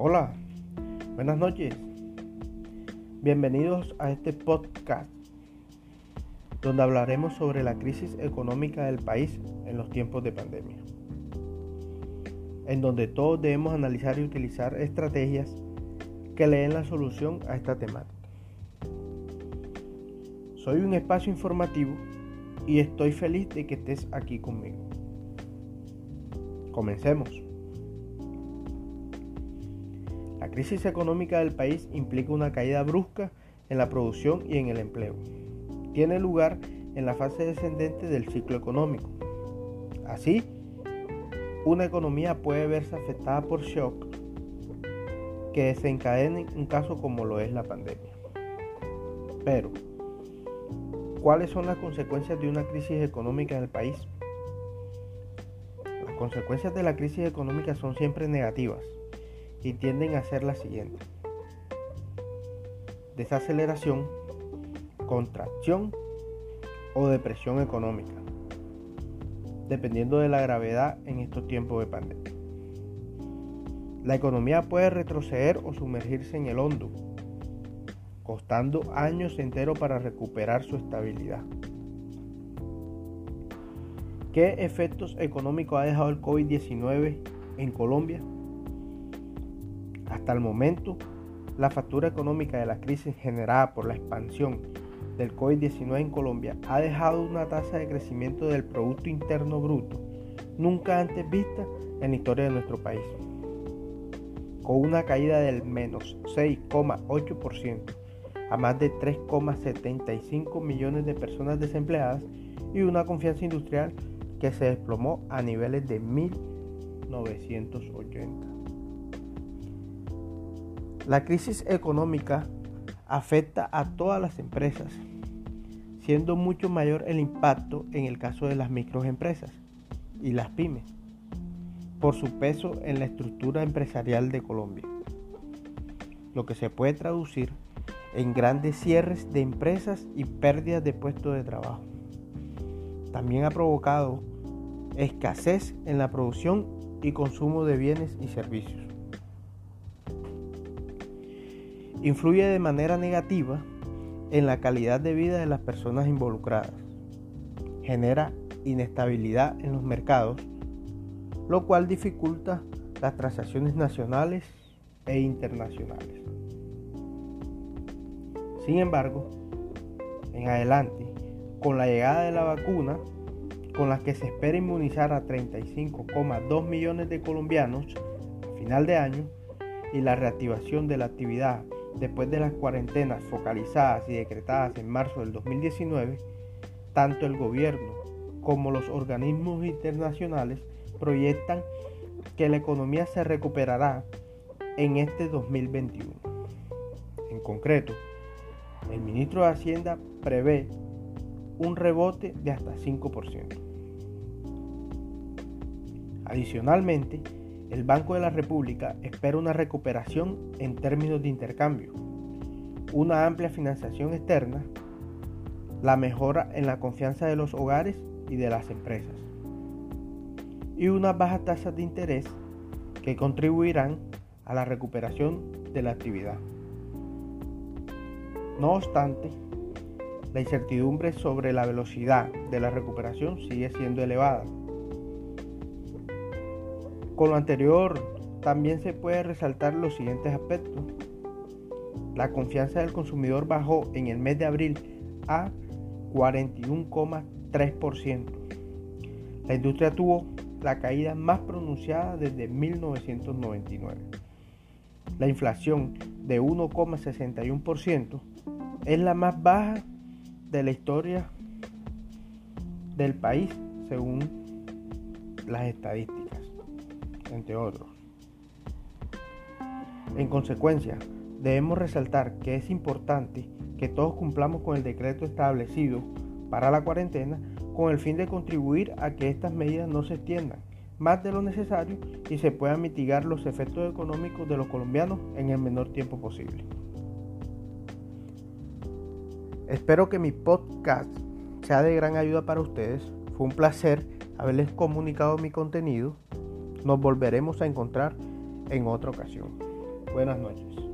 Hola, buenas noches. Bienvenidos a este podcast donde hablaremos sobre la crisis económica del país en los tiempos de pandemia. En donde todos debemos analizar y utilizar estrategias que le den la solución a esta temática. Soy un espacio informativo y estoy feliz de que estés aquí conmigo. Comencemos. La crisis económica del país implica una caída brusca en la producción y en el empleo. Tiene lugar en la fase descendente del ciclo económico. Así, una economía puede verse afectada por shock que desencadenen un caso como lo es la pandemia. Pero, ¿Cuáles son las consecuencias de una crisis económica en el país? Las consecuencias de la crisis económica son siempre negativas y tienden a ser las siguientes. Desaceleración, contracción o depresión económica, dependiendo de la gravedad en estos tiempos de pandemia. La economía puede retroceder o sumergirse en el hondo costando años enteros para recuperar su estabilidad. ¿Qué efectos económicos ha dejado el COVID-19 en Colombia? Hasta el momento, la factura económica de la crisis generada por la expansión del COVID-19 en Colombia ha dejado una tasa de crecimiento del Producto Interno Bruto nunca antes vista en la historia de nuestro país, con una caída del menos 6,8% a más de 3,75 millones de personas desempleadas y una confianza industrial que se desplomó a niveles de 1980. La crisis económica afecta a todas las empresas, siendo mucho mayor el impacto en el caso de las microempresas y las pymes, por su peso en la estructura empresarial de Colombia, lo que se puede traducir en grandes cierres de empresas y pérdidas de puestos de trabajo. También ha provocado escasez en la producción y consumo de bienes y servicios. Influye de manera negativa en la calidad de vida de las personas involucradas. Genera inestabilidad en los mercados, lo cual dificulta las transacciones nacionales e internacionales. Sin embargo, en adelante, con la llegada de la vacuna, con la que se espera inmunizar a 35,2 millones de colombianos a final de año, y la reactivación de la actividad después de las cuarentenas focalizadas y decretadas en marzo del 2019, tanto el gobierno como los organismos internacionales proyectan que la economía se recuperará en este 2021. En concreto, el ministro de Hacienda prevé un rebote de hasta 5%. Adicionalmente, el Banco de la República espera una recuperación en términos de intercambio, una amplia financiación externa, la mejora en la confianza de los hogares y de las empresas, y unas bajas tasas de interés que contribuirán a la recuperación de la actividad. No obstante, la incertidumbre sobre la velocidad de la recuperación sigue siendo elevada. Con lo anterior, también se puede resaltar los siguientes aspectos. La confianza del consumidor bajó en el mes de abril a 41,3%. La industria tuvo la caída más pronunciada desde 1999. La inflación de 1,61% es la más baja de la historia del país según las estadísticas, entre otros. En consecuencia, debemos resaltar que es importante que todos cumplamos con el decreto establecido para la cuarentena con el fin de contribuir a que estas medidas no se extiendan más de lo necesario y se puedan mitigar los efectos económicos de los colombianos en el menor tiempo posible. Espero que mi podcast sea de gran ayuda para ustedes. Fue un placer haberles comunicado mi contenido. Nos volveremos a encontrar en otra ocasión. Buenas noches.